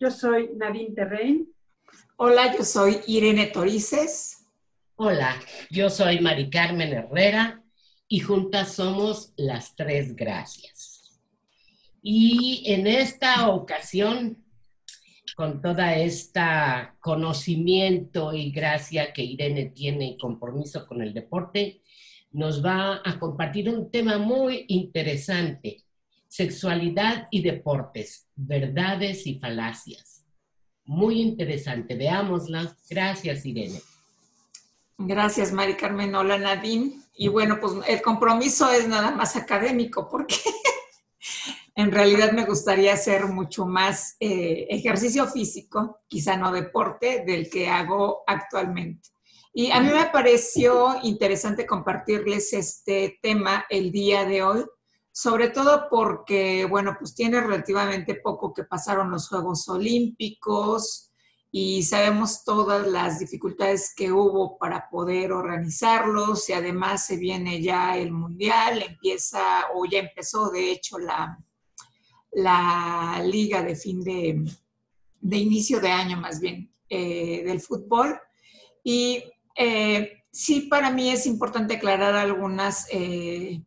Yo soy Nadine Terrein. Hola, yo soy Irene Torices. Hola, yo soy Mari Carmen Herrera y juntas somos las tres gracias. Y en esta ocasión, con toda esta conocimiento y gracia que Irene tiene y compromiso con el deporte, nos va a compartir un tema muy interesante, sexualidad y deportes, verdades y falacias. Muy interesante, veámosla. Gracias, Irene. Gracias, Mari Carmen. Hola, Nadine. Y bueno, pues el compromiso es nada más académico, porque en realidad me gustaría hacer mucho más eh, ejercicio físico, quizá no deporte, del que hago actualmente. Y a mí me pareció interesante compartirles este tema el día de hoy, sobre todo porque, bueno, pues tiene relativamente poco que pasaron los Juegos Olímpicos, y sabemos todas las dificultades que hubo para poder organizarlos y además se viene ya el mundial, empieza o ya empezó de hecho la, la liga de fin de, de inicio de año más bien eh, del fútbol. Y eh, sí para mí es importante aclarar algunas eh,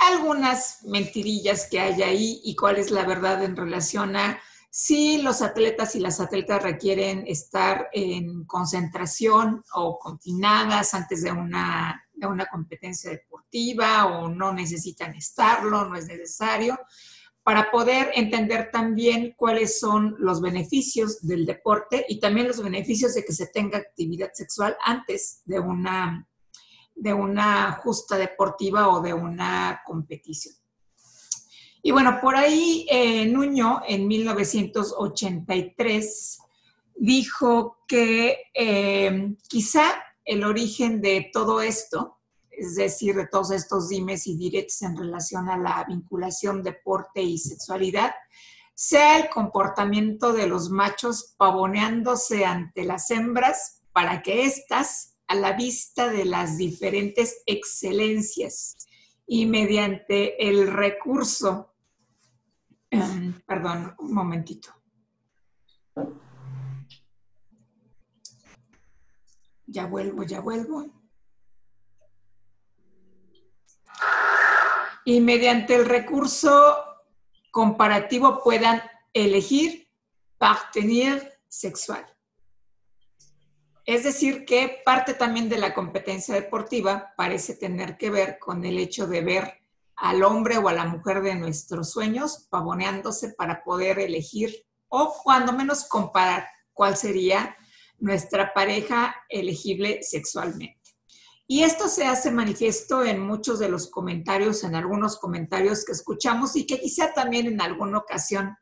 algunas mentirillas que hay ahí y cuál es la verdad en relación a si los atletas y las atletas requieren estar en concentración o confinadas antes de una, de una competencia deportiva o no necesitan estarlo, no es necesario, para poder entender también cuáles son los beneficios del deporte y también los beneficios de que se tenga actividad sexual antes de una, de una justa deportiva o de una competición. Y bueno, por ahí eh, Nuño en 1983 dijo que eh, quizá el origen de todo esto, es decir, de todos estos dimes y diretes en relación a la vinculación deporte y sexualidad, sea el comportamiento de los machos pavoneándose ante las hembras para que éstas, a la vista de las diferentes excelencias y mediante el recurso Em, perdón, un momentito. Ya vuelvo, ya vuelvo. Y mediante el recurso comparativo puedan elegir partener sexual. Es decir, que parte también de la competencia deportiva parece tener que ver con el hecho de ver al hombre o a la mujer de nuestros sueños, pavoneándose para poder elegir o cuando menos comparar cuál sería nuestra pareja elegible sexualmente. Y esto se hace manifiesto en muchos de los comentarios, en algunos comentarios que escuchamos y que quizá también en alguna ocasión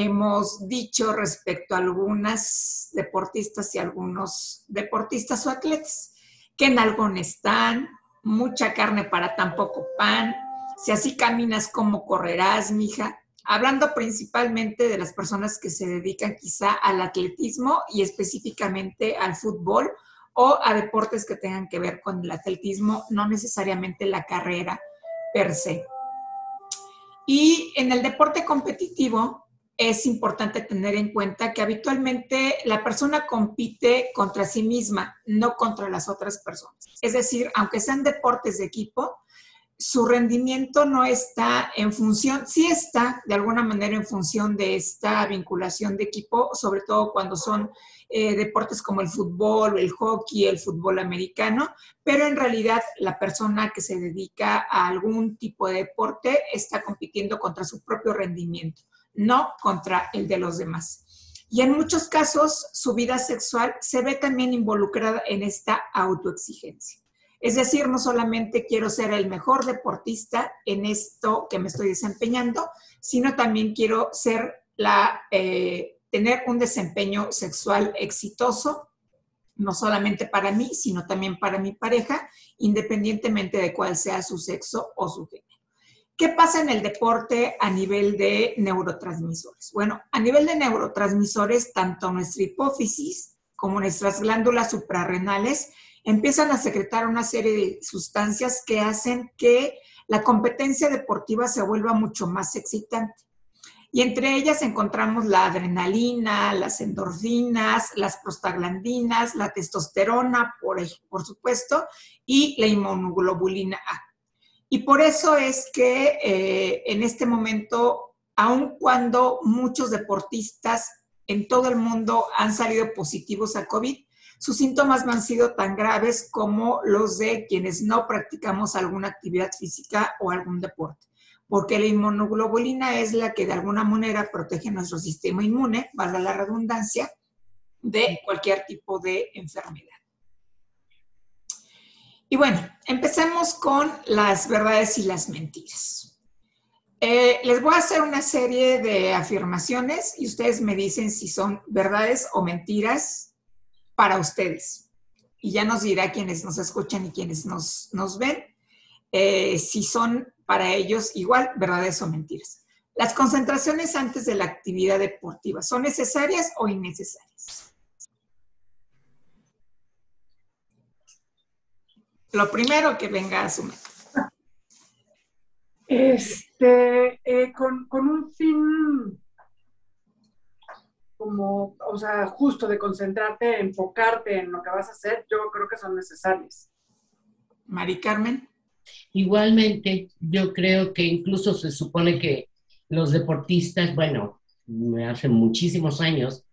hemos dicho respecto a algunas deportistas y algunos deportistas o atletas, que en algo están, mucha carne para tan poco pan, si así caminas, ¿cómo correrás, mija? Hablando principalmente de las personas que se dedican quizá al atletismo y específicamente al fútbol o a deportes que tengan que ver con el atletismo, no necesariamente la carrera per se. Y en el deporte competitivo es importante tener en cuenta que habitualmente la persona compite contra sí misma, no contra las otras personas. Es decir, aunque sean deportes de equipo, su rendimiento no está en función, sí está de alguna manera en función de esta vinculación de equipo, sobre todo cuando son eh, deportes como el fútbol, el hockey, el fútbol americano, pero en realidad la persona que se dedica a algún tipo de deporte está compitiendo contra su propio rendimiento, no contra el de los demás. Y en muchos casos su vida sexual se ve también involucrada en esta autoexigencia. Es decir, no solamente quiero ser el mejor deportista en esto que me estoy desempeñando, sino también quiero ser la, eh, tener un desempeño sexual exitoso, no solamente para mí, sino también para mi pareja, independientemente de cuál sea su sexo o su género. ¿Qué pasa en el deporte a nivel de neurotransmisores? Bueno, a nivel de neurotransmisores, tanto nuestra hipófisis como nuestras glándulas suprarrenales empiezan a secretar una serie de sustancias que hacen que la competencia deportiva se vuelva mucho más excitante. Y entre ellas encontramos la adrenalina, las endorfinas, las prostaglandinas, la testosterona, por, supuesto, y la inmunoglobulina A. Y por eso es que eh, en este momento, aun cuando muchos deportistas en todo el mundo han salido positivos a COVID, sus síntomas no han sido tan graves como los de quienes no practicamos alguna actividad física o algún deporte, porque la inmunoglobulina es la que de alguna manera protege nuestro sistema inmune, valga la redundancia, de cualquier tipo de enfermedad. Y bueno, empecemos con las verdades y las mentiras. Eh, les voy a hacer una serie de afirmaciones y ustedes me dicen si son verdades o mentiras para ustedes. Y ya nos dirá quienes nos escuchan y quienes nos, nos ven eh, si son para ellos igual verdades o mentiras. Las concentraciones antes de la actividad deportiva, ¿son necesarias o innecesarias? Lo primero que venga a su mente. Este, eh, con, un fin como, o sea, justo de concentrarte, enfocarte en lo que vas a hacer, yo creo que son necesarias. Mari Carmen. Igualmente, yo creo que incluso se supone que los deportistas, bueno, hace muchísimos años,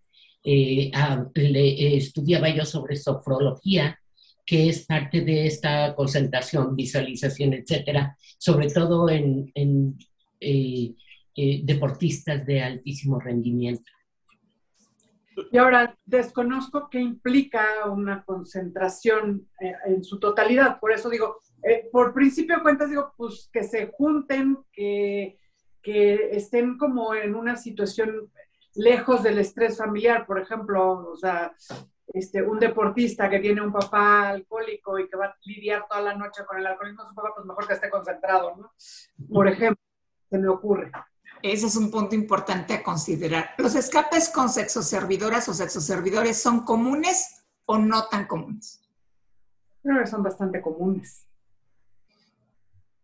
eh, le, estudiaba yo sobre sofrología que es parte de esta concentración, visualización, etcétera, sobre todo en, eh, eh, deportistas de altísimo rendimiento. Y ahora, desconozco qué implica una concentración eh, en su totalidad. Por eso digo, por principio de cuentas, digo, pues que se junten, que, que estén como en una situación lejos del estrés familiar, por ejemplo, o sea, este, un deportista que tiene un papá alcohólico y que va a lidiar toda la noche con el alcoholismo de su papá, pues mejor que esté concentrado, ¿no? Por ejemplo, se me ocurre. Ese es un punto importante a considerar. ¿Los escapes con sexoservidoras o sexoservidores son comunes o no tan comunes? Creo que son bastante comunes.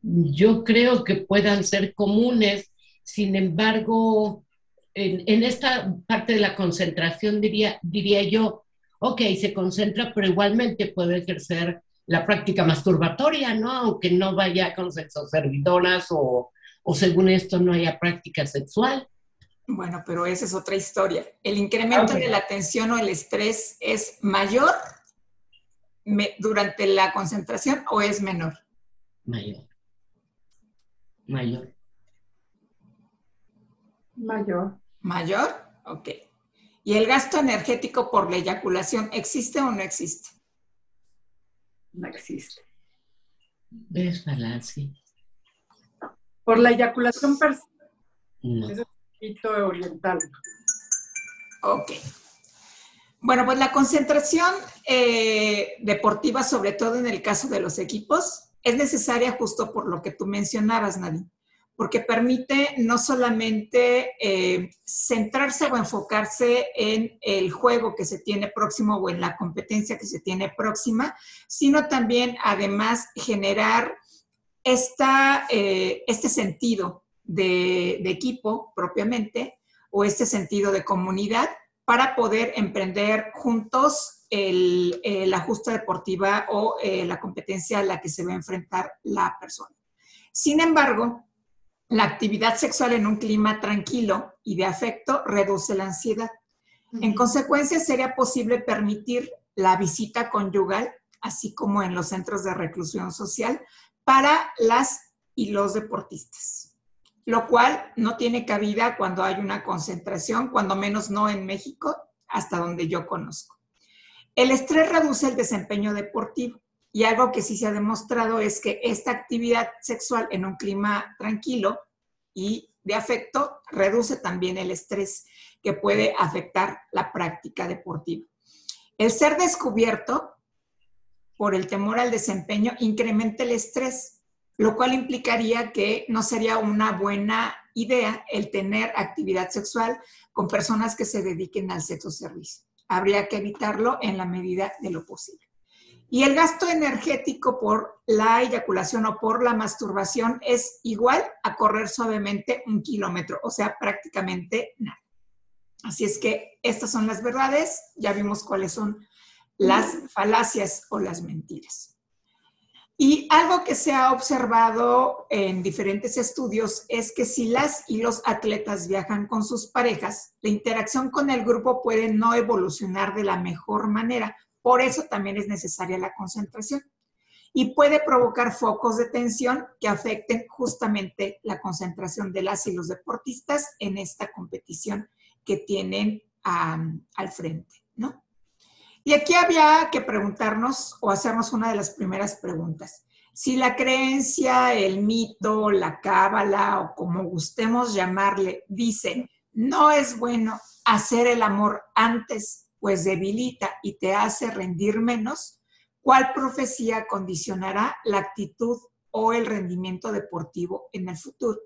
Yo creo que puedan ser comunes, sin embargo, en, en esta parte de la concentración diría, diría yo, ok, se concentra, pero igualmente puede ejercer la práctica masturbatoria, ¿no? Aunque no vaya con sexoservidoras o, o según esto no haya práctica sexual. Bueno, pero esa es otra historia. ¿El incremento de la tensión o el estrés es mayor durante la concentración o es menor? Mayor. Mayor. Mayor. ¿Mayor? Ok. ¿Y el gasto energético por la eyaculación existe o no existe? No existe. Es falacia. Por la eyaculación per se. Es un poquito oriental. Ok. Bueno, pues la concentración eh, deportiva, sobre todo en el caso de los equipos, es necesaria justo por lo que tú mencionabas, Nadine porque permite no solamente eh, centrarse o enfocarse en el juego que se tiene próximo o en la competencia que se tiene próxima, sino también además generar esta, eh, este sentido de, equipo propiamente o este sentido de comunidad para poder emprender juntos el, eh, la justa deportiva o la competencia a la que se va a enfrentar la persona. Sin embargo, la actividad sexual en un clima tranquilo y de afecto reduce la ansiedad. En consecuencia, sería posible permitir la visita conyugal, así como en los centros de reclusión social, para las y los deportistas, lo cual no tiene cabida cuando hay una concentración, cuando menos no en México, hasta donde yo conozco. El estrés reduce el desempeño deportivo y algo que sí se ha demostrado es que esta actividad sexual en un clima tranquilo y de afecto reduce también el estrés que puede afectar la práctica deportiva. El ser descubierto por el temor al desempeño incrementa el estrés, lo cual implicaría que no sería una buena idea el tener actividad sexual con personas que se dediquen al sexo servicio. Habría que evitarlo en la medida de lo posible. Y el gasto energético por la eyaculación o por la masturbación es igual a correr suavemente un kilómetro, o sea, prácticamente nada. Así es que estas son las verdades, ya vimos cuáles son las falacias o las mentiras. Y algo que se ha observado en diferentes estudios es que si las y los atletas viajan con sus parejas, la interacción con el grupo puede no evolucionar de la mejor manera. Por eso también es necesaria la concentración. Y puede provocar focos de tensión que afecten justamente la concentración de las y los deportistas en esta competición que tienen al frente, ¿no? Y aquí había que preguntarnos o hacernos una de las primeras preguntas. Si la creencia, el mito, la cábala o como gustemos llamarle, dice, no es bueno hacer el amor antes, pues debilita y te hace rendir menos, ¿cuál profecía condicionará la actitud o el rendimiento deportivo en el futuro?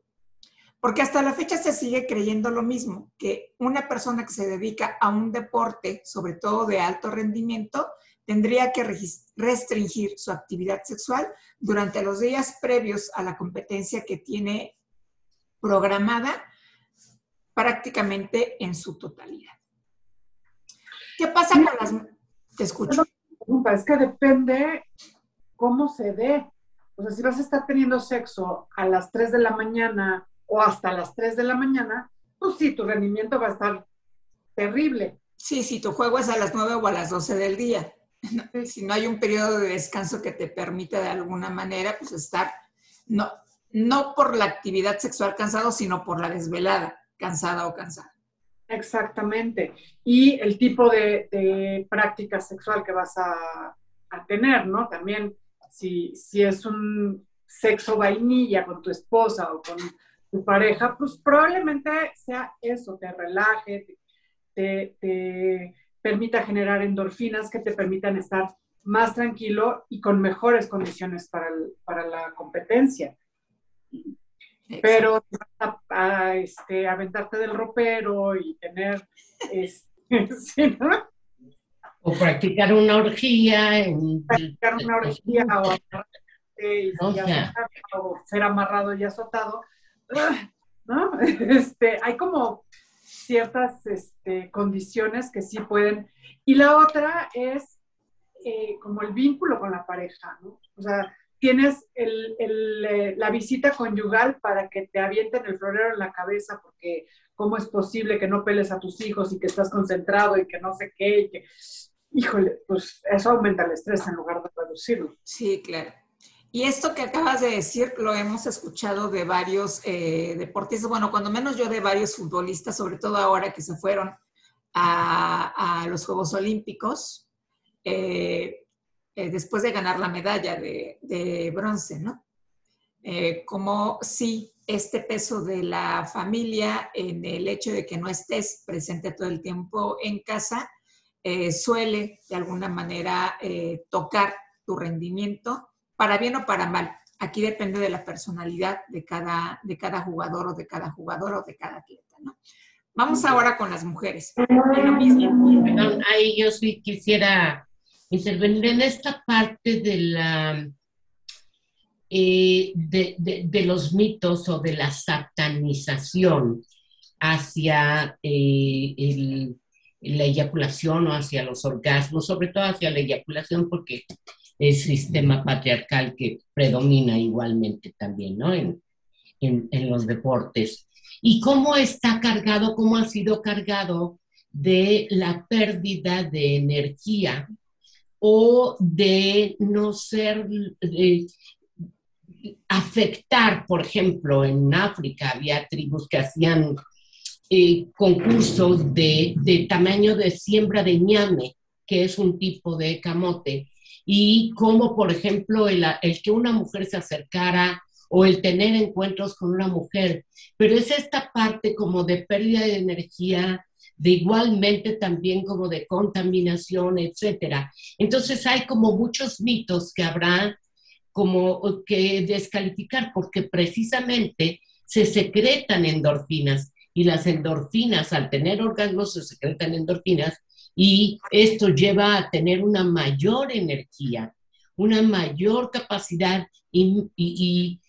Porque hasta la fecha se sigue creyendo lo mismo, que una persona que se dedica a un deporte, sobre todo de alto rendimiento, tendría que restringir su actividad sexual durante los días previos a la competencia que tiene programada prácticamente en su totalidad. ¿Qué pasa con las... Te escucho. Es que depende cómo se dé. O sea, si vas a estar teniendo sexo a las 3 de la mañana o hasta las 3 de la mañana, pues sí, tu rendimiento va a estar terrible. Sí, si tu juego es a las 9 o a las 12 del día. Si no hay un periodo de descanso que te permita de alguna manera, pues estar, no, no por la actividad sexual cansado, sino por la desvelada, cansada o cansada. Exactamente. Y el tipo de, práctica sexual que vas a, tener, ¿no? También, si, es un sexo vainilla con tu esposa o con tu pareja, pues probablemente sea eso, te relaje, te, permita generar endorfinas que te permitan estar más tranquilo y con mejores condiciones para, la competencia. Pero a, este, aventarte del ropero y tener, este, O practicar una orgía. Practicar una orgía o ser amarrado y azotado ¿no? Este, hay como ciertas este, condiciones que sí pueden. Y la otra es eh, como el vínculo con la pareja, ¿no? O sea, tienes el, eh, la visita conyugal para que te avienten el florero en la cabeza porque cómo es posible que no peles a tus hijos y que estás concentrado y que no sé qué y que, híjole, pues eso aumenta el estrés en lugar de reducirlo. Sí, claro. Y esto que acabas de decir lo hemos escuchado de varios eh, deportistas, bueno, cuando menos yo de varios futbolistas, sobre todo ahora que se fueron a, los Juegos Olímpicos, eh, eh, después de ganar la medalla de, bronce, ¿no? como si este peso de la familia en el hecho de que no estés presente todo el tiempo en casa suele de alguna manera tocar tu rendimiento para bien o para mal. Aquí depende de la personalidad de cada, de cada jugador o de cada jugador o de cada atleta, ¿no? Vamos ahora con las mujeres. Perdón, ahí yo sí quisiera intervenir en esta parte de la eh, de, los mitos o de la satanización hacia eh, la eyaculación o hacia los orgasmos, sobre todo hacia la eyaculación, porque el sistema patriarcal que predomina igualmente también, ¿no? En, los deportes. Y cómo está cargado, cómo ha sido cargado de la pérdida de energía o de no ser, afectar, por ejemplo, en África había tribus que hacían eh, concursos de, de, tamaño de siembra de ñame, que es un tipo de camote, y como, por ejemplo, el, que una mujer se acercara o el tener encuentros con una mujer, pero es esta parte como de pérdida de energía, de igualmente también como de contaminación, etcétera. Entonces hay como muchos mitos que habrá como que descalificar porque precisamente se secretan endorfinas y las endorfinas al tener orgasmos se secretan endorfinas y esto lleva a tener una mayor energía una mayor capacidad y,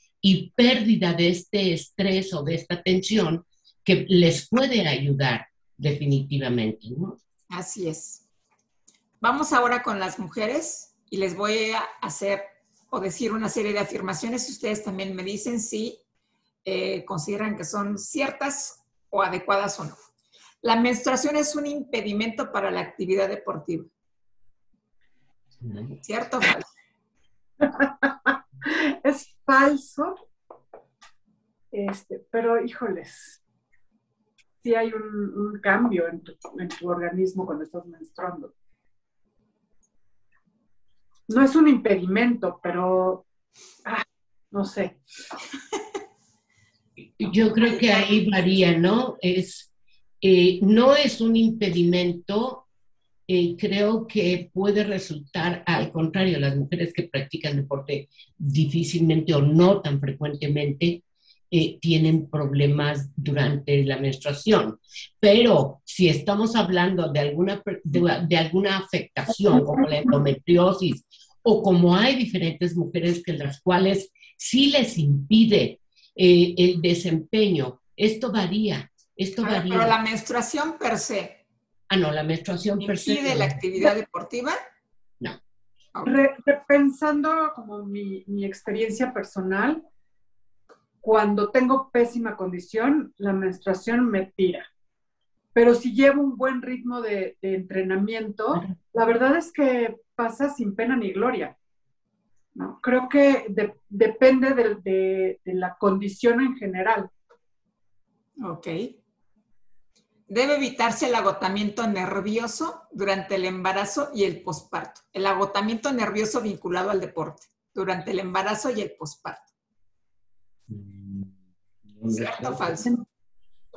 pérdida de este estrés o de esta tensión que les puede ayudar definitivamente. ¿no? Así es. Vamos ahora con las mujeres y les voy a hacer o decir una serie de afirmaciones y ustedes también me dicen si eh, consideran que son ciertas o adecuadas o no. La menstruación es un impedimento para la actividad deportiva. ¿Cierto o falso? es falso. Este, pero híjoles, sí hay un, cambio en tu, organismo cuando estás menstruando. No es un impedimento, pero ah, no sé. Yo creo que ahí varía, ¿no? Es, eh, no es un impedimento eh, creo que puede resultar, al contrario, las mujeres que practican deporte difícilmente o no tan frecuentemente eh, tienen problemas durante la menstruación. Pero si estamos hablando de alguna, de, alguna afectación como la endometriosis o como hay diferentes mujeres que las cuales sí les impide eh, el desempeño, esto varía. Esto varía. Pero la menstruación per se Ah, no, la menstruación per se. de la actividad deportiva? No. Repensando como mi, experiencia personal, cuando tengo pésima condición, la menstruación me tira. Pero si llevo un buen ritmo de, entrenamiento, la verdad es que pasa sin pena ni gloria. ¿no? Creo que depende de, de la condición en general. Ok. Debe evitarse el agotamiento nervioso durante el embarazo y el posparto. El agotamiento nervioso vinculado al deporte durante el embarazo y el posparto. Mm, ¿Cierto o falso?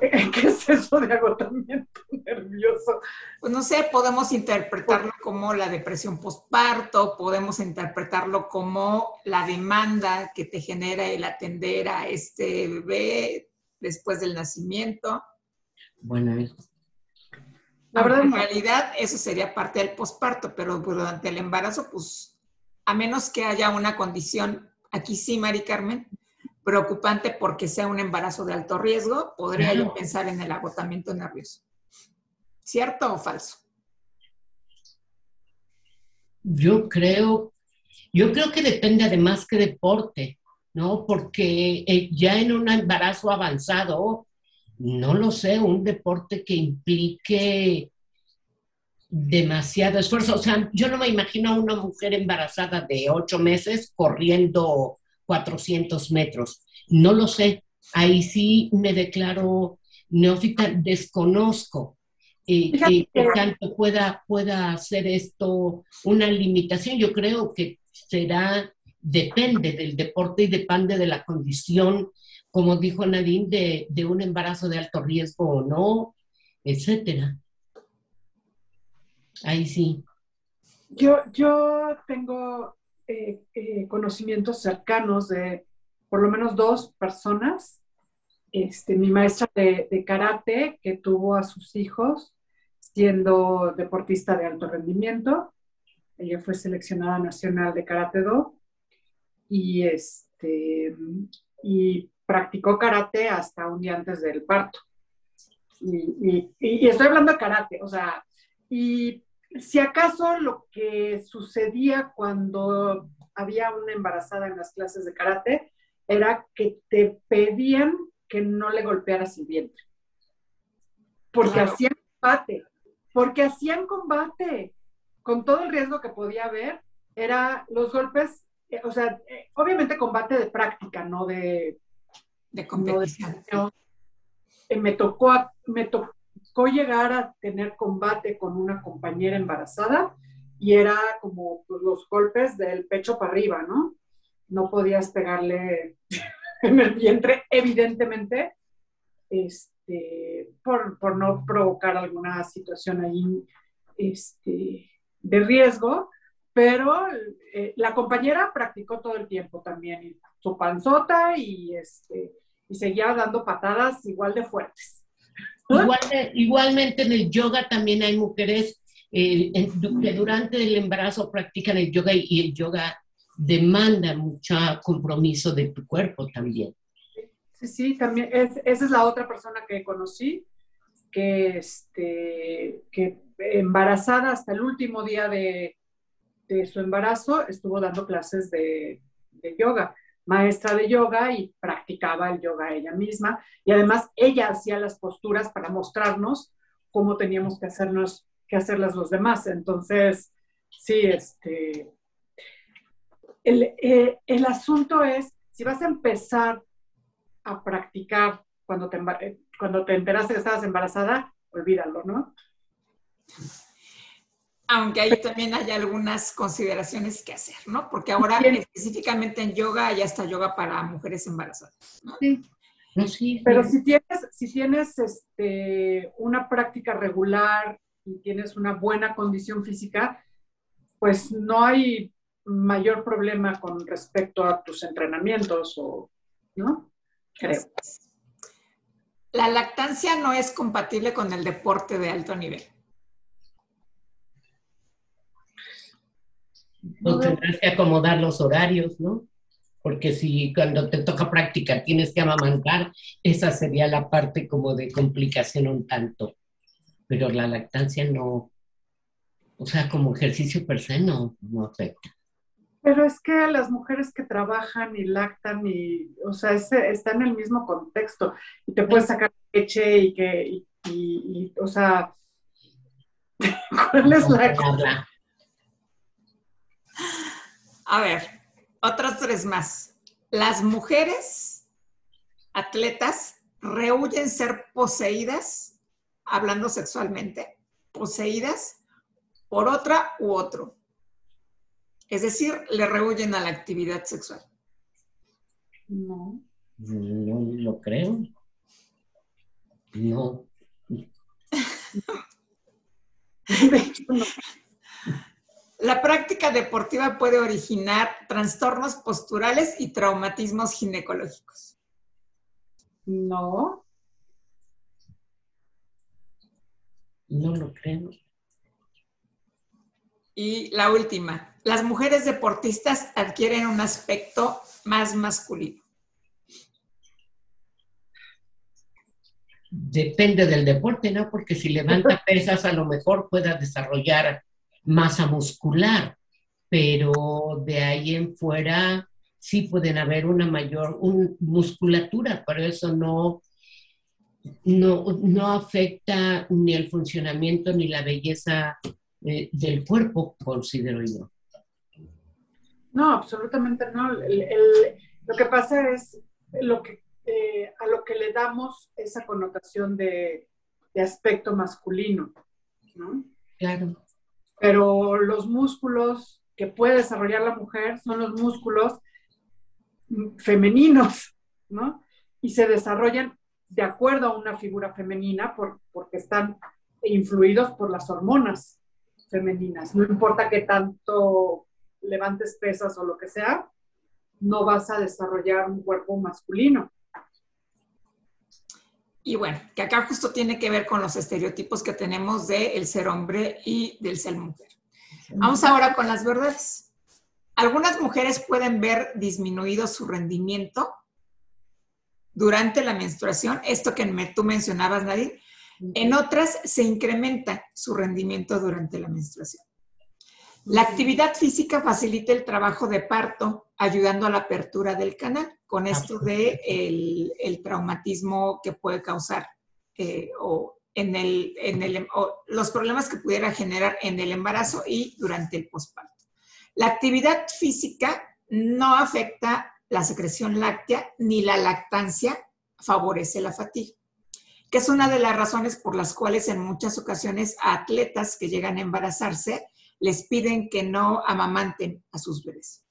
¿Qué es eso de agotamiento nervioso? Pues no sé, podemos interpretarlo como la depresión postparto, podemos interpretarlo como la demanda que te genera el atender a este bebé después del nacimiento. Bueno, La verdad, en realidad, eso sería parte del posparto, pero durante el embarazo, pues, a menos que haya una condición, aquí sí, Mari Carmen, preocupante porque sea un embarazo de alto riesgo, podría yo pensar en el agotamiento nervioso. ¿Cierto o falso? Yo creo, yo creo que depende además que deporte, ¿no? Porque eh, ya en un embarazo avanzado, no lo sé, un deporte que implique demasiado esfuerzo. O sea, yo no me imagino a una mujer embarazada de ocho meses corriendo 400 metros. No lo sé. Ahí sí me declaro neófita, desconozco eh, que, tanto pueda, pueda hacer esto una limitación. Yo creo que será, depende del deporte y depende de la condición como dijo Nadine, de, un embarazo de alto riesgo o no, etcétera. Ahí sí. Yo, yo tengo eh, eh, conocimientos cercanos de por lo menos dos personas. Este, mi maestra de, de, karate, que tuvo a sus hijos siendo deportista de alto rendimiento. Ella fue seleccionada nacional de karate do. Y, este, y practicó karate hasta un día antes del parto. Y, estoy hablando de karate, o sea, y si acaso lo que sucedía cuando había una embarazada en las clases de karate era que te pedían que no le golpearas el vientre. Porque hacían combate, porque hacían combate, con todo el riesgo que podía haber, era los golpes, eh, o sea, eh, obviamente combate de práctica, no de de competición. Eh, me, tocó, me tocó llegar a tener combate con una compañera embarazada y era como los golpes del pecho para arriba, ¿no? No podías pegarle en el vientre, evidentemente, este, por, por, no provocar alguna situación ahí este, de riesgo, pero eh, la compañera practicó todo el tiempo también su panzota y, este, y seguía dando patadas igual de fuertes. Igualmente en el yoga también hay mujeres eh, que durante el embarazo practican el yoga y, el yoga demanda mucho compromiso de tu cuerpo también. Sí, sí, también. Es, esa es la otra persona que conocí, que, este, que embarazada hasta el último día de, de su embarazo estuvo dando clases de, de yoga maestra de yoga y practicaba el yoga ella misma. Y además ella hacía las posturas para mostrarnos cómo teníamos que hacernos, que hacerlas los demás. Entonces, sí, este, el, eh, el asunto es, si vas a empezar a practicar cuando te, cuando te enteraste que estabas embarazada, olvídalo, ¿no? Aunque ahí también hay algunas consideraciones que hacer, ¿no? Porque ahora específicamente en yoga ya está yoga para mujeres embarazadas. ¿no? Sí. sí, pero si tienes, si tienes este, una práctica regular y tienes una buena condición física, pues no hay mayor problema con respecto a tus entrenamientos o, ¿no? Creo. La lactancia no es compatible con el deporte de alto nivel. Pues tendrás que acomodar los horarios, ¿no? Porque si cuando te toca practicar tienes que amamantar, esa sería la parte como de complicación un tanto. Pero la lactancia no, o sea, como ejercicio per se no, no afecta. Pero es que las mujeres que trabajan y lactan y, o sea, está en el mismo contexto y te puedes sacar leche y que, y, o sea, ¿cuál es la... A ver, otras tres más. Las mujeres atletas rehuyen ser poseídas, hablando sexualmente, poseídas por otra u otro. Es decir, le rehuyen a la actividad sexual. No. No lo creo. No. La práctica deportiva puede originar trastornos posturales y traumatismos ginecológicos. No. No lo creo. Y la última, las mujeres deportistas adquieren un aspecto más masculino. Depende del deporte, ¿no? Porque si levanta pesas, a lo mejor pueda desarrollar masa muscular, pero de ahí en fuera sí pueden haber una mayor musculatura, pero eso no, no, no afecta ni el funcionamiento ni la belleza eh, del cuerpo, considero yo. No, absolutamente no. lo que pasa es lo que, eh, a lo que le damos esa connotación de, de aspecto masculino, ¿no? Claro pero los músculos que puede desarrollar la mujer son los músculos femeninos, ¿no? Y se desarrollan de acuerdo a una figura femenina porque están influidos por las hormonas femeninas. No importa qué tanto levantes pesas o lo que sea, no vas a desarrollar un cuerpo masculino. Y bueno, que acá justo tiene que ver con los estereotipos que tenemos de el ser hombre y del ser mujer. Vamos ahora con las verdades. Algunas mujeres pueden ver disminuido su rendimiento durante la menstruación, esto que tú mencionabas, Nadir. En otras se incrementa su rendimiento durante la menstruación. La actividad física facilita el trabajo de parto, ayudando a la apertura del canal, con esto de el, traumatismo que puede causar eh, o en el, en el los problemas que pudiera generar en el embarazo y durante el posparto. La actividad física no afecta la secreción láctea ni la lactancia favorece la fatiga, que es una de las razones por las cuales en muchas ocasiones atletas que llegan a embarazarse les piden que no amamanten a sus bebés.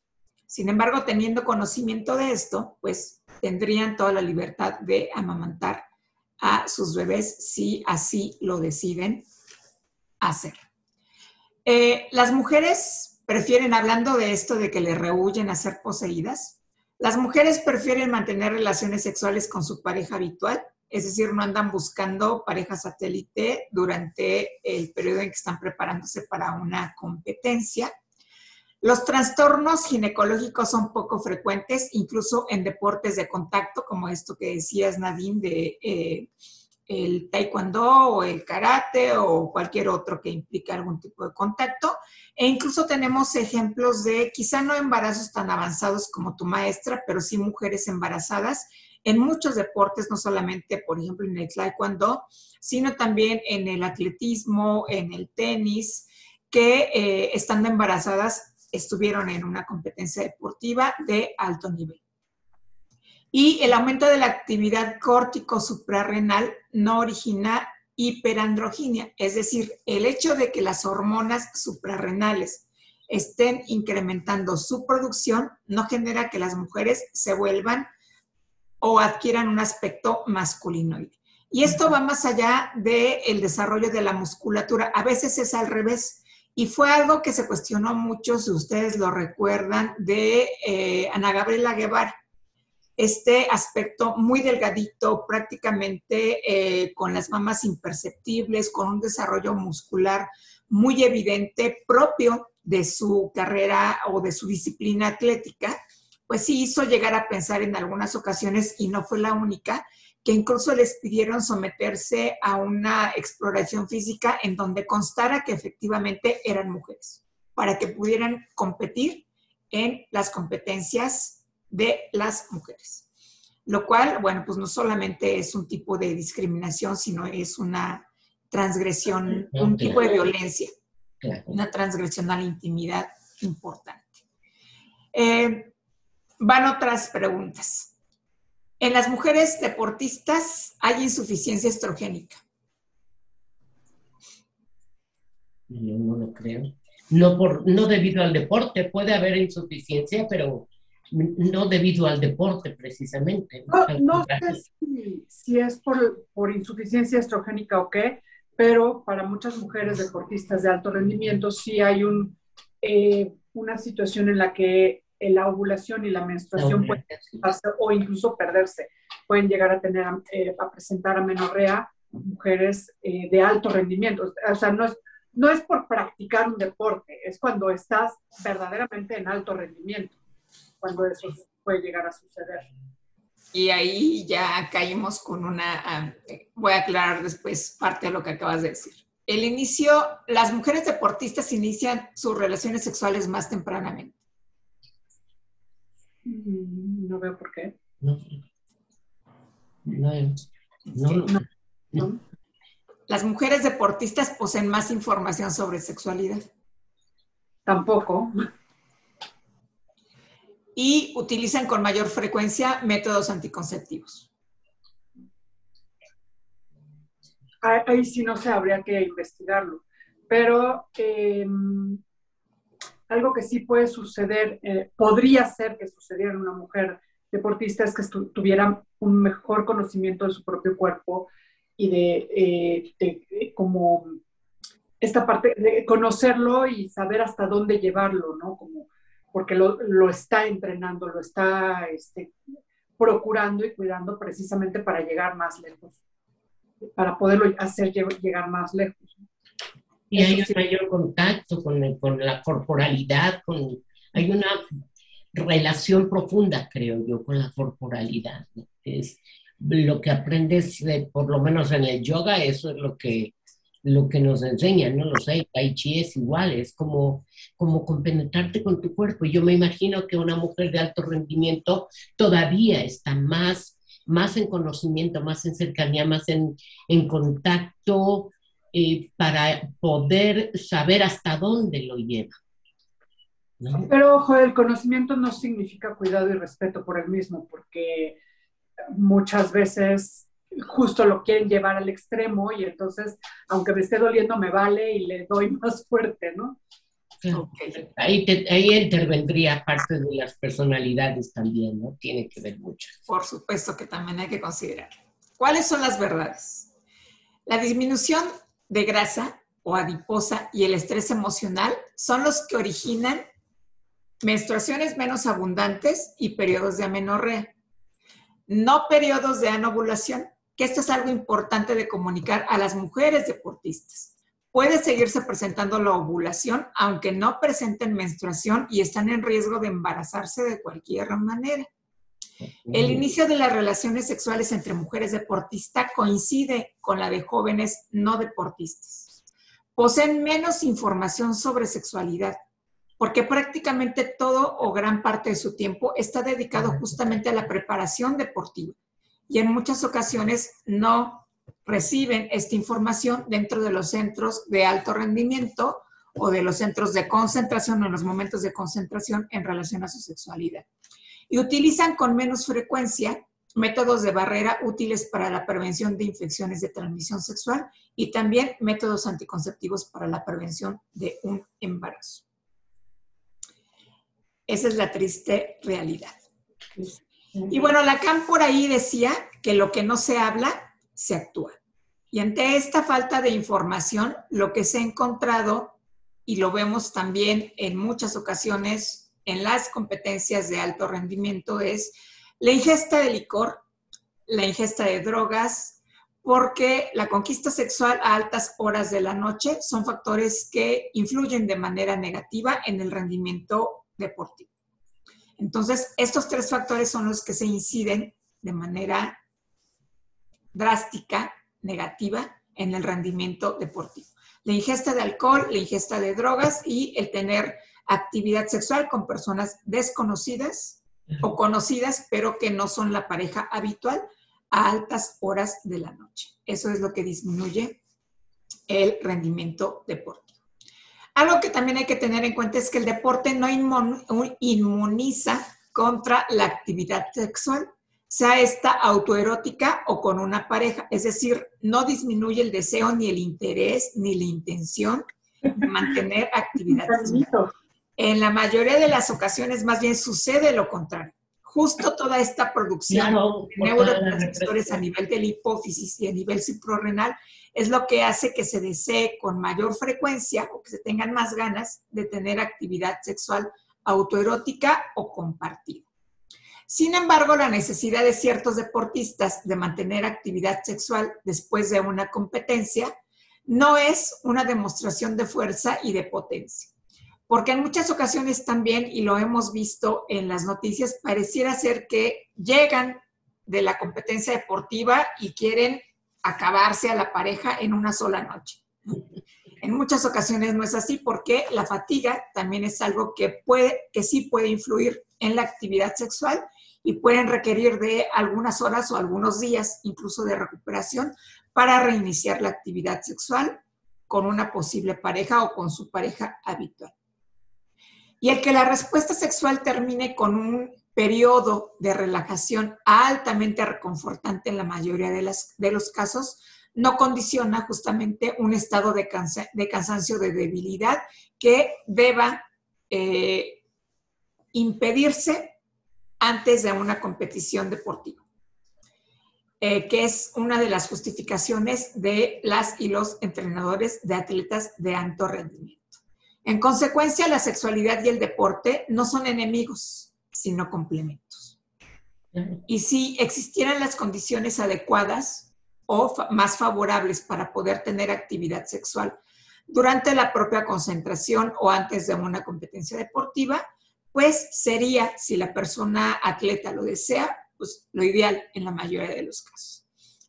Sin embargo, teniendo conocimiento de esto, pues tendrían toda la libertad de amamantar a sus bebés si así lo deciden hacer. Eh, las mujeres prefieren, hablando de esto de que le rehuyen a ser poseídas, las mujeres prefieren mantener relaciones sexuales con su pareja habitual es decir, no andan buscando pareja satélite durante el periodo en que están preparándose para una competencia. Los trastornos ginecológicos son poco frecuentes, incluso en deportes de contacto, como esto que decías, Nadine, de eh, el taekwondo o el karate o cualquier otro que implique algún tipo de contacto. E incluso tenemos ejemplos de, quizá no embarazos tan avanzados como tu maestra, pero sí mujeres embarazadas en muchos deportes, no solamente, por ejemplo, en el taekwondo, sino también en el atletismo, en el tenis, que eh, estando embarazadas estuvieron en una competencia deportiva de alto nivel. Y el aumento de la actividad córtico suprarrenal no origina hiperandroginia, es decir, el hecho de que las hormonas suprarrenales estén incrementando su producción no genera que las mujeres se vuelvan o adquieran un aspecto masculinoide. Y esto va más allá del desarrollo de la musculatura. A veces es al revés. Y fue algo que se cuestionó mucho, si ustedes lo recuerdan, de eh, Ana Gabriela Guevara. Este aspecto muy delgadito, prácticamente eh, con las mamas imperceptibles, con un desarrollo muscular muy evidente propio de su carrera o de su disciplina atlética, pues sí hizo llegar a pensar en algunas ocasiones, y no fue la única, que incluso les pidieron someterse a una exploración física en donde constara que efectivamente eran mujeres, para que pudieran competir en las competencias de las mujeres. Lo cual, bueno, pues no solamente es un tipo de discriminación, sino es una transgresión, un tipo de violencia, una transgresión a la intimidad importante. Eh, van otras preguntas. En las mujeres deportistas hay insuficiencia estrogénica. Yo no lo creo. No, por, no debido al deporte, puede haber insuficiencia, pero no debido al deporte precisamente. No, sé si, es por, por, insuficiencia estrogénica o qué, pero para muchas mujeres deportistas de alto rendimiento sí hay un, eh, una situación en la que la ovulación y la menstruación pueden o incluso perderse. Pueden llegar a tener, eh, a presentar amenorrea mujeres eh, de alto rendimiento. O sea, no es, no es por practicar un deporte, es cuando estás verdaderamente en alto rendimiento, cuando eso puede llegar a suceder. Y ahí ya caímos con una, voy a aclarar después parte de lo que acabas de decir. El inicio, las mujeres deportistas inician sus relaciones sexuales más tempranamente. No veo por qué. No. Las mujeres deportistas poseen más información sobre sexualidad. Tampoco. Y utilizan con mayor frecuencia métodos anticonceptivos. Ahí sí no sé, habría que investigarlo. Pero em, algo que sí puede suceder, eh, podría ser que sucediera en una mujer deportista es que tuviera un mejor conocimiento de su propio cuerpo y de, eh, como esta parte de conocerlo y saber hasta dónde llevarlo, ¿no? Como, porque lo, lo está entrenando, lo está este, procurando y cuidando precisamente para llegar más lejos, para poderlo hacer llegar más lejos. Y hay un mayor contacto con, con la corporalidad, con, hay una relación profunda, creo yo, con la corporalidad. Es lo que aprendes, por lo menos en el yoga, eso es lo que, lo que nos enseñan, ¿no? Lo sé, Tai Chi es igual, es como, como compenetrarte con tu cuerpo. Yo me imagino que una mujer de alto rendimiento todavía está más, más en conocimiento, más en cercanía, más en, en contacto eh, para poder saber hasta dónde lo lleva. Pero ojo, el conocimiento no significa cuidado y respeto por el mismo, porque muchas veces justo lo quieren llevar al extremo y entonces, aunque me esté doliendo, me vale y le doy más fuerte, ¿no? Ahí, ahí intervendría parte de las personalidades también, ¿no? Tiene que ver mucho. Por supuesto que también hay que considerar. ¿Cuáles son las verdades? La disminución de grasa o adiposa y el estrés emocional son los que originan menstruaciones menos abundantes y periodos de amenorrea. No periodos de anovulación, que esto es algo importante de comunicar a las mujeres deportistas, puede seguirse presentando la ovulación, aunque no presenten menstruación y están en riesgo de embarazarse de cualquier manera. El inicio de las relaciones sexuales entre mujeres deportistas coincide con la de jóvenes no deportistas. Poseen menos información sobre sexualidad, porque prácticamente todo o gran parte de su tiempo está dedicado justamente a la preparación deportiva y en muchas ocasiones no reciben esta información dentro de los centros de alto rendimiento o de los centros de concentración o en los momentos de concentración en relación a su sexualidad. Y utilizan con menos frecuencia métodos de barrera útiles para la prevención de infecciones de transmisión sexual y también métodos anticonceptivos para la prevención de un embarazo. Esa es la triste realidad. Y bueno, Lacan por ahí decía que lo que no se habla, se actúa. Y ante esta falta de información, lo que se ha encontrado, y lo vemos también en muchas ocasiones en las competencias de alto rendimiento, es la ingesta de licor, la ingesta de drogas, porque la conquista sexual a altas horas de la noche son factores que influyen de manera negativa en el rendimiento deportivo. Entonces, estos tres factores son los que se inciden de manera drástica, negativa, en el rendimiento deportivo. La ingesta de alcohol, la ingesta de drogas y el tener actividad sexual con personas desconocidas o conocidas, pero que no son la pareja habitual a altas horas de la noche. Eso es lo que disminuye el rendimiento deportivo. Algo que también hay que tener en cuenta es que el deporte no inmuniza contra la actividad sexual sea esta autoerótica o con una pareja. Es decir, no disminuye el deseo ni el interés ni la intención de mantener actividad. En la mayoría de las ocasiones más bien sucede lo contrario. Justo toda esta producción de neurotransmisores a nivel de la hipófisis y a nivel suprarrenal es lo que hace que se desee con mayor frecuencia o que se tengan más ganas de tener actividad sexual autoerótica o compartida. Sin embargo, la necesidad de ciertos deportistas de mantener actividad sexual después de una competencia no es una demostración de fuerza y de potencia. Porque en muchas ocasiones también, y lo hemos visto en las noticias, pareciera ser que llegan de la competencia deportiva y quieren acabarse a la pareja en una sola noche. En muchas ocasiones no es así porque la fatiga también es algo que puede, que sí puede influir en la actividad sexual y pueden requerir de algunas horas o algunos días incluso de recuperación para reiniciar la actividad sexual con una posible pareja o con su pareja habitual. Y el que la respuesta sexual termine con un periodo de relajación altamente reconfortante en la mayoría de, los casos, no condiciona justamente un estado de, de cansancio, de debilidad que deba eh, impedirse antes de una competición deportiva, eh, que es una de las justificaciones de las y los entrenadores de atletas de alto rendimiento. En consecuencia, la sexualidad y el deporte no son enemigos, sino complementos. Y si existieran las condiciones adecuadas o más favorables para poder tener actividad sexual durante la propia concentración o antes de una competencia deportiva, pues sería, si la persona atleta lo desea, pues lo ideal en la mayoría de los casos.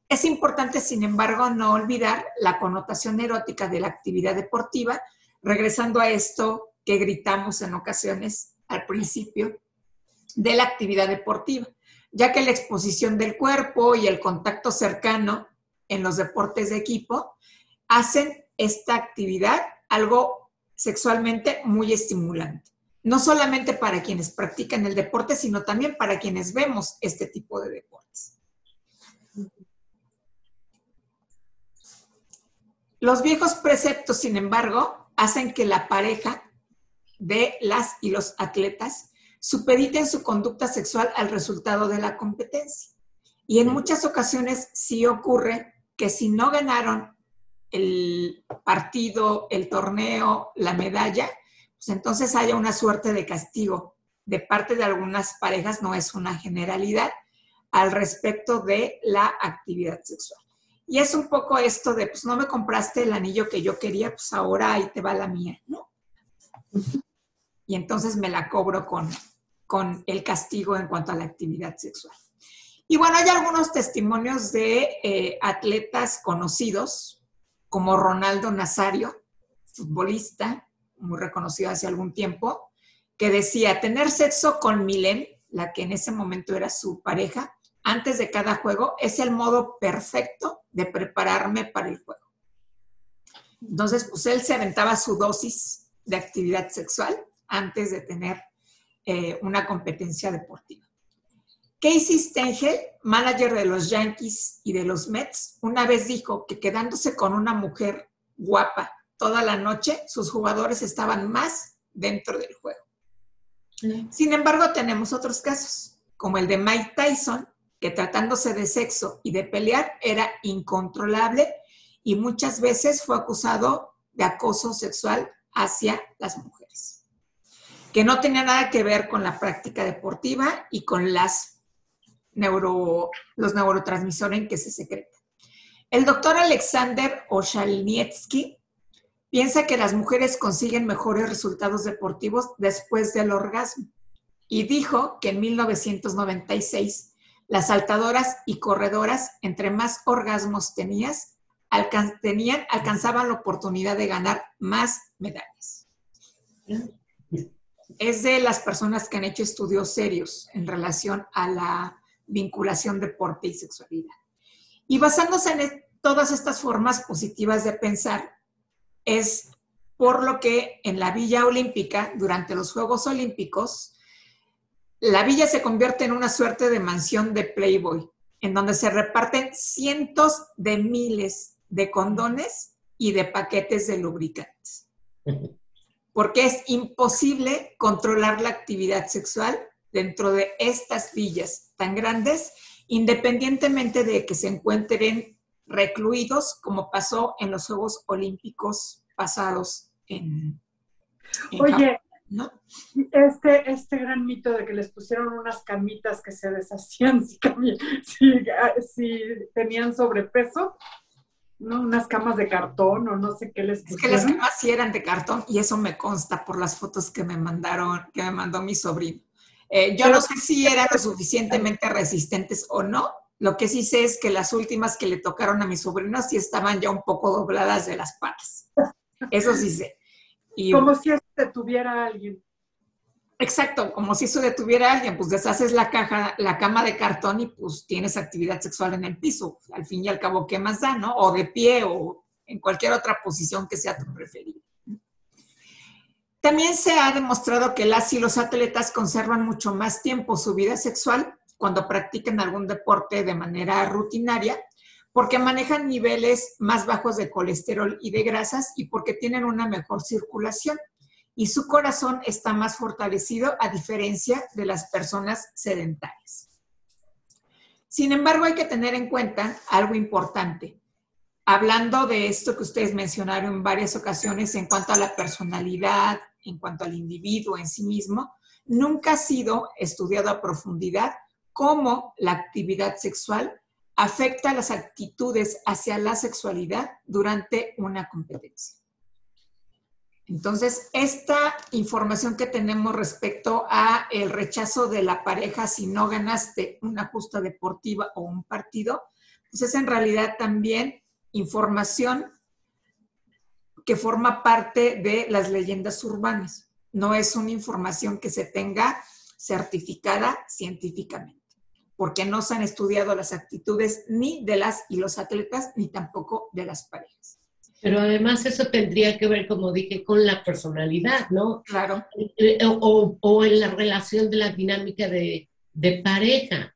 Es importante, sin embargo, no olvidar la connotación erótica de la actividad deportiva, regresando a esto que gritamos en ocasiones al principio de la actividad deportiva, ya que la exposición del cuerpo y el contacto cercano en los deportes de equipo hacen esta actividad algo sexualmente muy estimulante no solamente para quienes practican el deporte, sino también para quienes vemos este tipo de deportes. Los viejos preceptos, sin embargo, hacen que la pareja de las y los atletas supediten su conducta sexual al resultado de la competencia. Y en muchas ocasiones sí ocurre que si no ganaron el partido, el torneo, la medalla, pues entonces haya una suerte de castigo de parte de algunas parejas, no es una generalidad, al respecto de la actividad sexual. Y es un poco esto de, pues no me compraste el anillo que yo quería, pues ahora ahí te va la mía, ¿no? Y entonces me la cobro con, con el castigo en cuanto a la actividad sexual. Y bueno, hay algunos testimonios de eh, atletas conocidos, como Ronaldo Nazario, futbolista, muy reconocido hace algún tiempo, que decía, tener sexo con Milen, la que en ese momento era su pareja, antes de cada juego, es el modo perfecto de prepararme para el juego. Entonces, pues él se aventaba su dosis de actividad sexual antes de tener eh, una competencia deportiva. Casey Stengel, manager de los Yankees y de los Mets, una vez dijo que quedándose con una mujer guapa toda la noche, sus jugadores estaban más dentro del juego. Sin embargo, tenemos otros casos, como el de Mike Tyson, que tratándose de sexo y de pelear era incontrolable y muchas veces fue acusado de acoso sexual hacia las mujeres, que no tenía nada que ver con la práctica deportiva y con las neuro, los neurotransmisores en que se secreta. El doctor Alexander Oshalnietsky piensa que las mujeres consiguen mejores resultados deportivos después del orgasmo y dijo que en 1996 las saltadoras y corredoras, entre más orgasmos tenías, tenían, alcanzaban la oportunidad de ganar más medallas. Es de las personas que han hecho estudios serios en relación a la vinculación deporte y sexualidad. Y basándose en todas estas formas positivas de pensar, es por lo que en la Villa Olímpica, durante los Juegos Olímpicos, la villa se convierte en una suerte de mansión de Playboy, en donde se reparten cientos de miles de condones y de paquetes de lubricantes. Porque es imposible controlar la actividad sexual dentro de estas villas tan grandes, independientemente de que se encuentren recluidos, como pasó en los Juegos Olímpicos pasados en... Oye, ¿no? este, este gran mito de que les pusieron unas camitas que se deshacían si, si tenían sobrepeso, ¿no? Unas camas de cartón o no sé qué les pusieron. Es que las camas sí eran de cartón y eso me consta por las fotos que me mandaron, que me mandó mi sobrino. Eh, yo no sé si eran lo suficientemente resistentes o no. Lo que sí sé es que las últimas que le tocaron a mi sobrino sí estaban ya un poco dobladas de las patas. Eso sí sé. como si detuviera a alguien. Exacto, como si eso detuviera a alguien, pues deshaces la caja, la cama de cartón y pues tienes actividad sexual en el piso. Al fin y al cabo, ¿qué más da, no? O de pie o en cualquier otra posición que sea tu preferida. También se ha demostrado que las y los atletas conservan mucho más tiempo su vida sexual cuando practican algún deporte de manera rutinaria, porque manejan niveles más bajos de colesterol y de grasas y porque tienen una mejor circulación y su corazón está más fortalecido a diferencia de las personas sedentarias. Sin embargo, hay que tener en cuenta algo importante. Hablando de esto que ustedes mencionaron en varias ocasiones en cuanto a la personalidad, en cuanto al individuo en sí mismo, nunca ha sido estudiado a profundidad cómo la actividad sexual afecta las actitudes hacia la sexualidad durante una competencia. Entonces, esta información que tenemos respecto a el rechazo de la pareja si no ganaste una justa deportiva o un partido, pues es en realidad también información que forma parte de las leyendas urbanas. No es una información que se tenga certificada científicamente, porque no se han estudiado las actitudes ni de las y los atletas, ni tampoco de las parejas. Pero además eso tendría que ver, como dije, con la personalidad, ¿no? Claro. Eh, o, en la relación de la dinámica de, de pareja.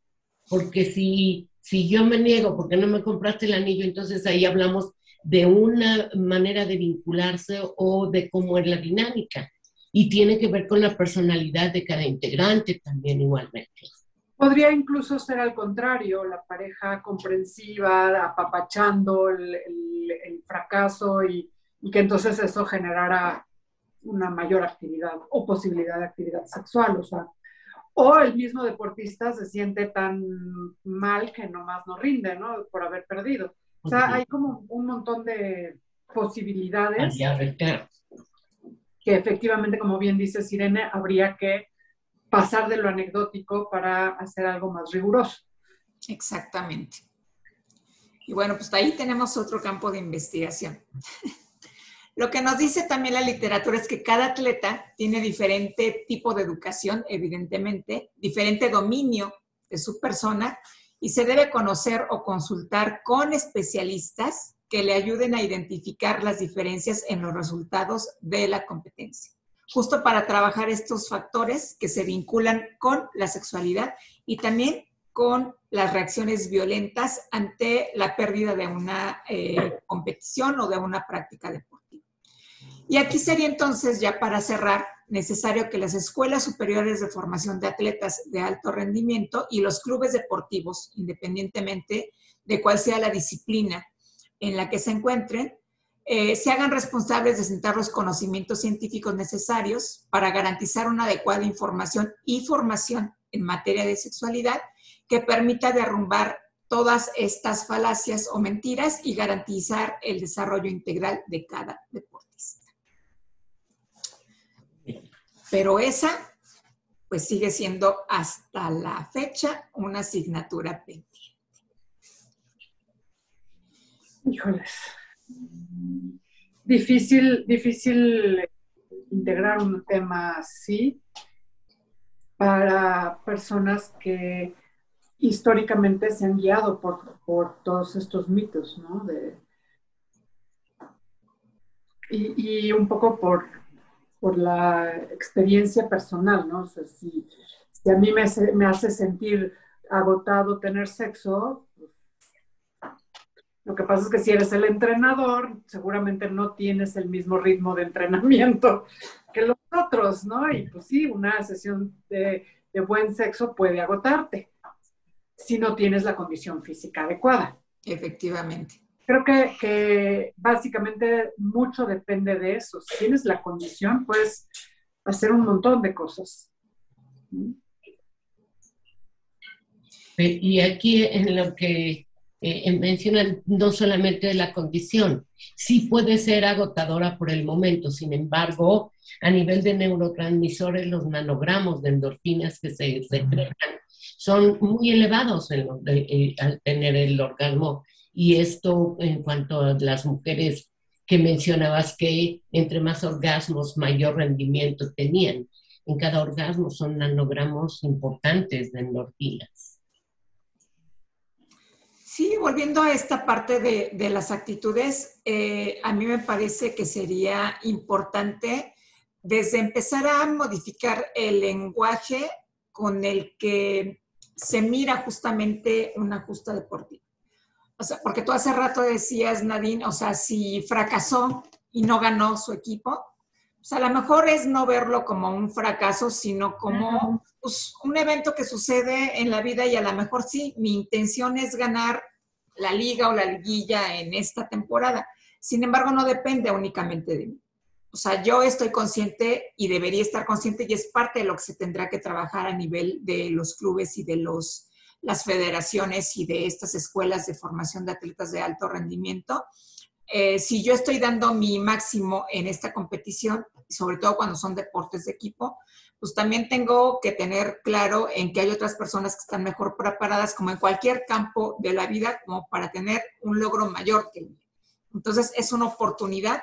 Porque si, si yo me niego porque no me compraste el anillo, entonces ahí hablamos de una manera de vincularse o de cómo es la dinámica. Y tiene que ver con la personalidad de cada integrante también igualmente. Podría incluso ser al contrario, la pareja comprensiva, apapachando el, fracaso y, y, que entonces eso generara una mayor actividad o posibilidad de actividad sexual. O sea, o el mismo deportista se siente tan mal que nomás no rinde, ¿no? Por haber perdido. O sea, hay como un montón de posibilidades que efectivamente, como bien dice Sirene, habría que pasar de lo anecdótico para hacer algo más riguroso. Exactamente. Y bueno, pues ahí tenemos otro campo de investigación. Lo que nos dice también la literatura es que cada atleta tiene diferente tipo de educación, evidentemente, diferente dominio de su persona y se debe conocer o consultar con especialistas que le ayuden a identificar las diferencias en los resultados de la competencia, justo para trabajar estos factores que se vinculan con la sexualidad y también con las reacciones violentas ante la pérdida de una eh, competición o de una práctica deportiva. Y aquí sería entonces, ya para cerrar, necesario que las escuelas superiores de formación de atletas de alto rendimiento y los clubes deportivos, independientemente de cuál sea la disciplina en la que se encuentren, eh, se hagan responsables de sentar los conocimientos científicos necesarios para garantizar una adecuada información y formación en materia de sexualidad que permita derrumbar todas estas falacias o mentiras y garantizar el desarrollo integral de cada deportista. Pero esa, pues sigue siendo hasta la fecha una asignatura pendiente. Híjoles. Difícil, difícil integrar un tema así para personas que históricamente se han guiado por, por todos estos mitos, ¿no? y, un poco por, por la experiencia personal, ¿no? O sea, si, a mí me, me, hace sentir agotado tener sexo, lo que pasa es que si eres el entrenador, seguramente no tienes el mismo ritmo de entrenamiento que los otros, ¿no? Y pues sí, una sesión de, de buen sexo puede agotarte si no tienes la condición física adecuada. Efectivamente. Creo que, básicamente mucho depende de eso. Si tienes la condición, puedes hacer un montón de cosas. Y aquí en lo que eh, mencionan, no solamente la condición, sí puede ser agotadora por el momento, sin embargo, a nivel de neurotransmisores, los nanogramos de endorfinas que se secretan son muy elevados eh, al tener el orgasmo. Y esto en cuanto a las mujeres que mencionabas que entre más orgasmos mayor rendimiento tenían. En cada orgasmo son nanogramos importantes de endorfinas. Sí, volviendo a esta parte de, las actitudes, eh, a mí me parece que sería importante desde empezar a modificar el lenguaje con el que se mira justamente una justa deportiva. O sea, porque tú hace rato decías, Nadine, o sea, si fracasó y no ganó su equipo, o sea, a lo mejor es no verlo como un fracaso, sino como pues, un evento que sucede en la vida y a lo mejor sí, mi intención es ganar la liga o la liguilla en esta temporada. Sin embargo, no depende únicamente de mí. O sea, yo estoy consciente y debería estar consciente y es parte de lo que se tendrá que trabajar a nivel de los clubes y de los, las federaciones y de estas escuelas de formación de atletas de alto rendimiento. Eh, si yo estoy dando mi máximo en esta competición, sobre todo cuando son deportes de equipo, pues también tengo que tener claro en que hay otras personas que están mejor preparadas, como en cualquier campo de la vida, como para tener un logro mayor que el mío. Entonces, es una oportunidad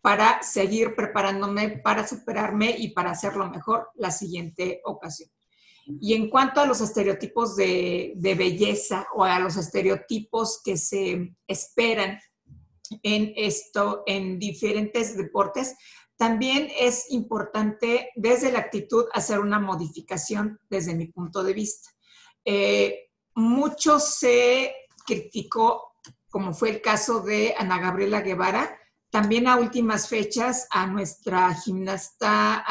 para seguir preparándome, para superarme y para hacerlo mejor la siguiente ocasión. Y en cuanto a los estereotipos de, belleza o a los estereotipos que se esperan en esto, en diferentes deportes, también es importante desde la actitud hacer una modificación desde mi punto de vista. Eh, mucho se criticó, como fue el caso de Ana Gabriela Guevara, también a últimas fechas a nuestra gimnasta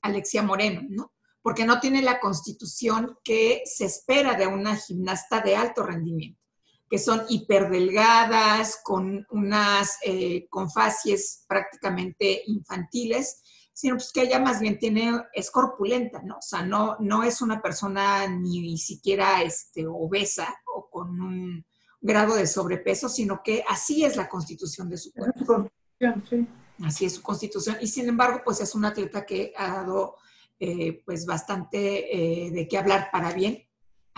Alexia Moreno, ¿no? Porque no tiene la constitución que se espera de una gimnasta de alto rendimiento, que son hiperdelgadas, con unas, eh, con facies prácticamente infantiles, sino pues que ella más bien tiene, es corpulenta, ¿no? O sea, no, no es una persona ni siquiera este, obesa o con un grado de sobrepeso, sino que así es la constitución de su cuerpo. Así es su constitución. Y sin embargo, pues es un atleta que ha dado eh, pues bastante eh, de qué hablar para bien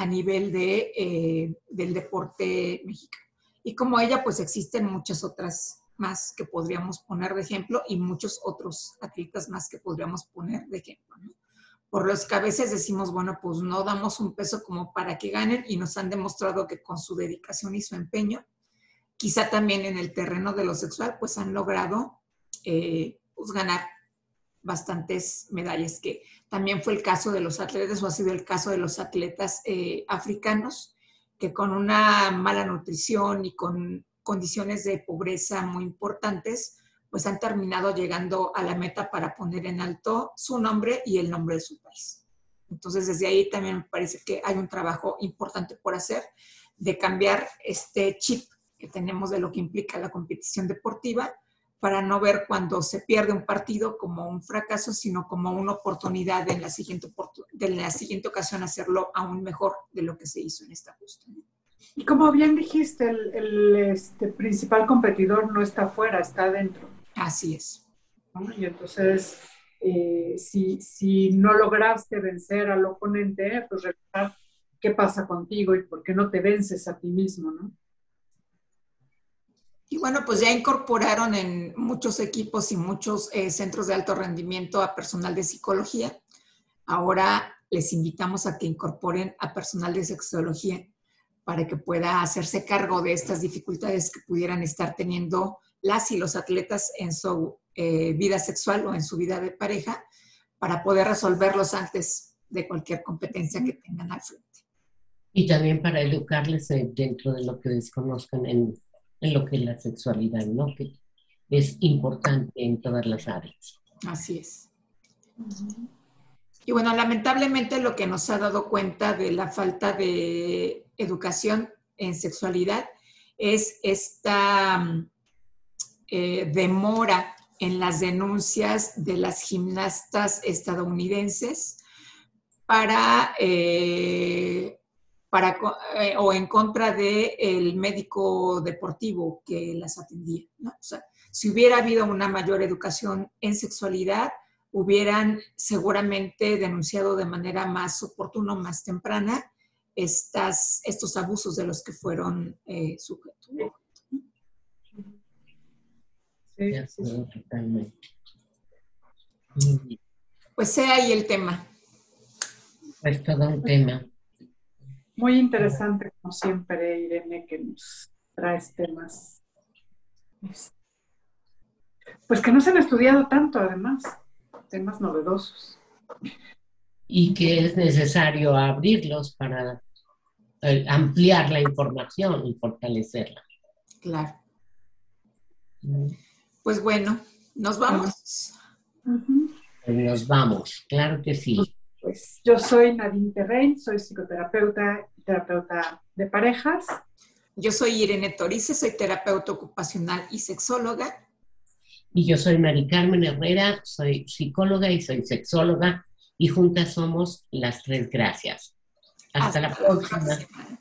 a nivel de, eh, del deporte mexicano. Y como ella, pues existen muchas otras más que podríamos poner de ejemplo y muchos otros atletas más que podríamos poner de ejemplo. Por los que a veces decimos, bueno, pues no damos un peso como para que ganen y nos han demostrado que con su dedicación y su empeño, quizá también en el terreno de lo sexual, pues han logrado pues, ganar bastantes medallas, que también fue el caso de los atletas o ha sido el caso de los atletas eh, africanos, que con una mala nutrición y con condiciones de pobreza muy importantes, pues han terminado llegando a la meta para poner en alto su nombre y el nombre de su país. Entonces, desde ahí también me parece que hay un trabajo importante por hacer de cambiar este chip que tenemos de lo que implica la competición deportiva para no ver cuando se pierde un partido como un fracaso, sino como una oportunidad de en la siguiente, de la siguiente ocasión hacerlo aún mejor de lo que se hizo en esta justa. Y como bien dijiste, el, este, principal competidor no está afuera, está adentro. Así es. Y entonces, eh, si, si, no lograste vencer al oponente, pues revisar qué pasa contigo y por qué no te vences a ti mismo, ¿no? Y bueno, pues ya incorporaron en muchos equipos y muchos eh, centros de alto rendimiento a personal de psicología. Ahora les invitamos a que incorporen a personal de sexología para que pueda hacerse cargo de estas dificultades que pudieran estar teniendo las y los atletas en su eh, vida sexual o en su vida de pareja para poder resolverlos antes de cualquier competencia que tengan al frente. Y también para educarles eh, dentro de lo que desconozcan en en lo que es la sexualidad, ¿no? Que es importante en todas las áreas. Así es. Y bueno, lamentablemente lo que nos ha dado cuenta de la falta de educación en sexualidad es esta eh, demora en las denuncias de las gimnastas estadounidenses para eh, para, eh, o en contra del el médico deportivo que las atendía. ¿no? O sea, si hubiera habido una mayor educación en sexualidad, hubieran seguramente denunciado de manera más oportuna, más temprana, estas, estos abusos de los que fueron eh, sujetos. Sí. Pues sea ahí el tema. Es todo un tema. Muy interesante, como siempre, Irene, que nos traes temas. Pues que no se han estudiado tanto, además, temas novedosos. Y que es necesario abrirlos para eh, ampliar la información y fortalecerla. Claro. Pues bueno, nos vamos. Nos vamos, claro que sí. Pues yo soy Nadine Terrein, soy psicoterapeuta y terapeuta de parejas. Yo soy Irene Torice, soy terapeuta ocupacional y sexóloga. Y yo soy Mari Carmen Herrera, soy psicóloga y soy sexóloga y juntas somos las tres gracias. Hasta, la próxima. próxima.